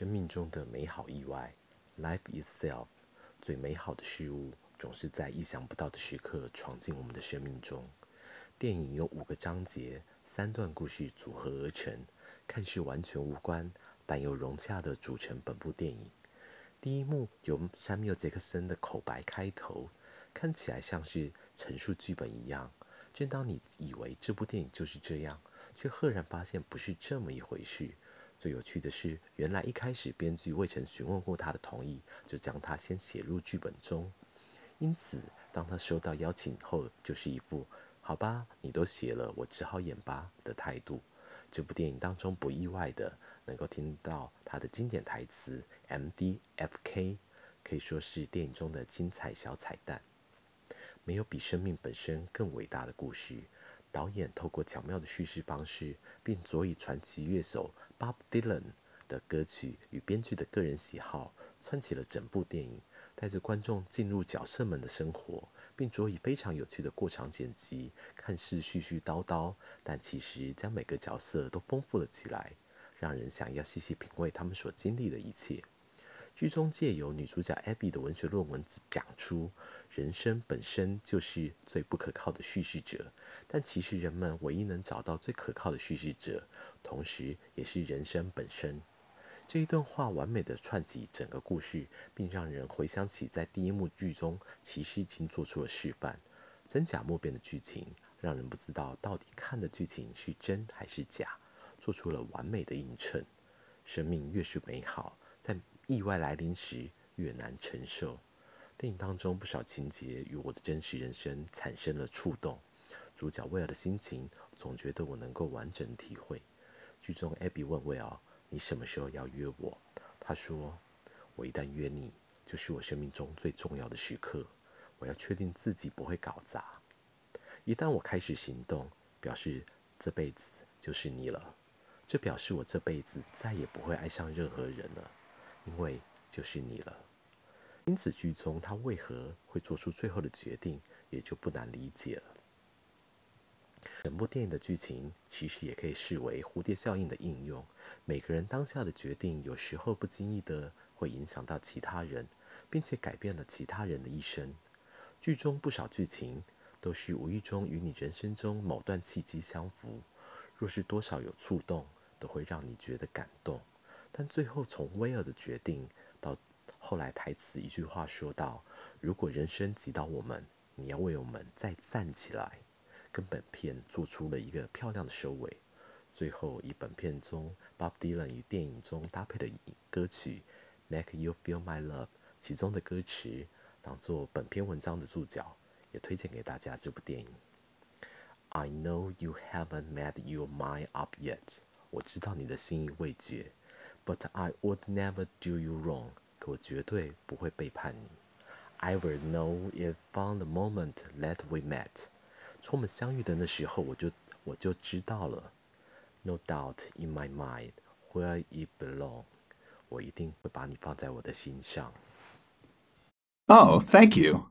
生命中的美好意外，Life itself，最美好的事物总是在意想不到的时刻闯进我们的生命中。电影由五个章节，三段故事组合而成，看似完全无关，但又融洽地组成本部电影。第一幕由山缪杰克森的口白开头，看起来像是陈述剧本一样。正当你以为这部电影就是这样，却赫然发现不是这么一回事。最有趣的是，原来一开始编剧未曾询问过他的同意，就将他先写入剧本中。因此，当他收到邀请后，就是一副“好吧，你都写了，我只好演吧”的态度。这部电影当中不意外的能够听到他的经典台词 “MDFK”，可以说是电影中的精彩小彩蛋。没有比生命本身更伟大的故事。导演透过巧妙的叙事方式，并佐以传奇乐手 Bob Dylan 的歌曲与编剧的个人喜好，串起了整部电影，带着观众进入角色们的生活，并佐以非常有趣的过场剪辑，看似絮絮叨叨，但其实将每个角色都丰富了起来，让人想要细细品味他们所经历的一切。剧中借由女主角 Abby 的文学论文讲出，人生本身就是最不可靠的叙事者，但其实人们唯一能找到最可靠的叙事者，同时也是人生本身。这一段话完美的串起整个故事，并让人回想起在第一幕剧中其实已经做出了示范。真假莫辨的剧情，让人不知道到底看的剧情是真还是假，做出了完美的映衬。生命越是美好，在意外来临时，越难承受。电影当中不少情节与我的真实人生产生了触动。主角威尔的心情，总觉得我能够完整体会。剧中艾比问威尔：“你什么时候要约我？”他说：“我一旦约你，就是我生命中最重要的时刻。我要确定自己不会搞砸。一旦我开始行动，表示这辈子就是你了。这表示我这辈子再也不会爱上任何人了。”因为就是你了，因此剧中他为何会做出最后的决定，也就不难理解了。整部电影的剧情其实也可以视为蝴蝶效应的应用。每个人当下的决定，有时候不经意的会影响到其他人，并且改变了其他人的一生。剧中不少剧情都是无意中与你人生中某段契机相符，若是多少有触动，都会让你觉得感动。但最后，从威尔的决定到后来台词一句话说到：“如果人生击倒我们，你要为我们再站起来。”跟本片做出了一个漂亮的收尾。最后，以本片中 Bob Dylan 与电影中搭配的歌曲《Make You Feel My Love》其中的歌词，当做本篇文章的注脚，也推荐给大家这部电影。I know you haven't made your mind up yet。我知道你的心意未决。But I would never do you wrong，可我绝对不会背叛你。I will know if from the moment that we met，从我们相遇的那时候，我就我就知道了。No doubt in my mind where it belong，我一定会把你放在我的心上。Oh, thank you.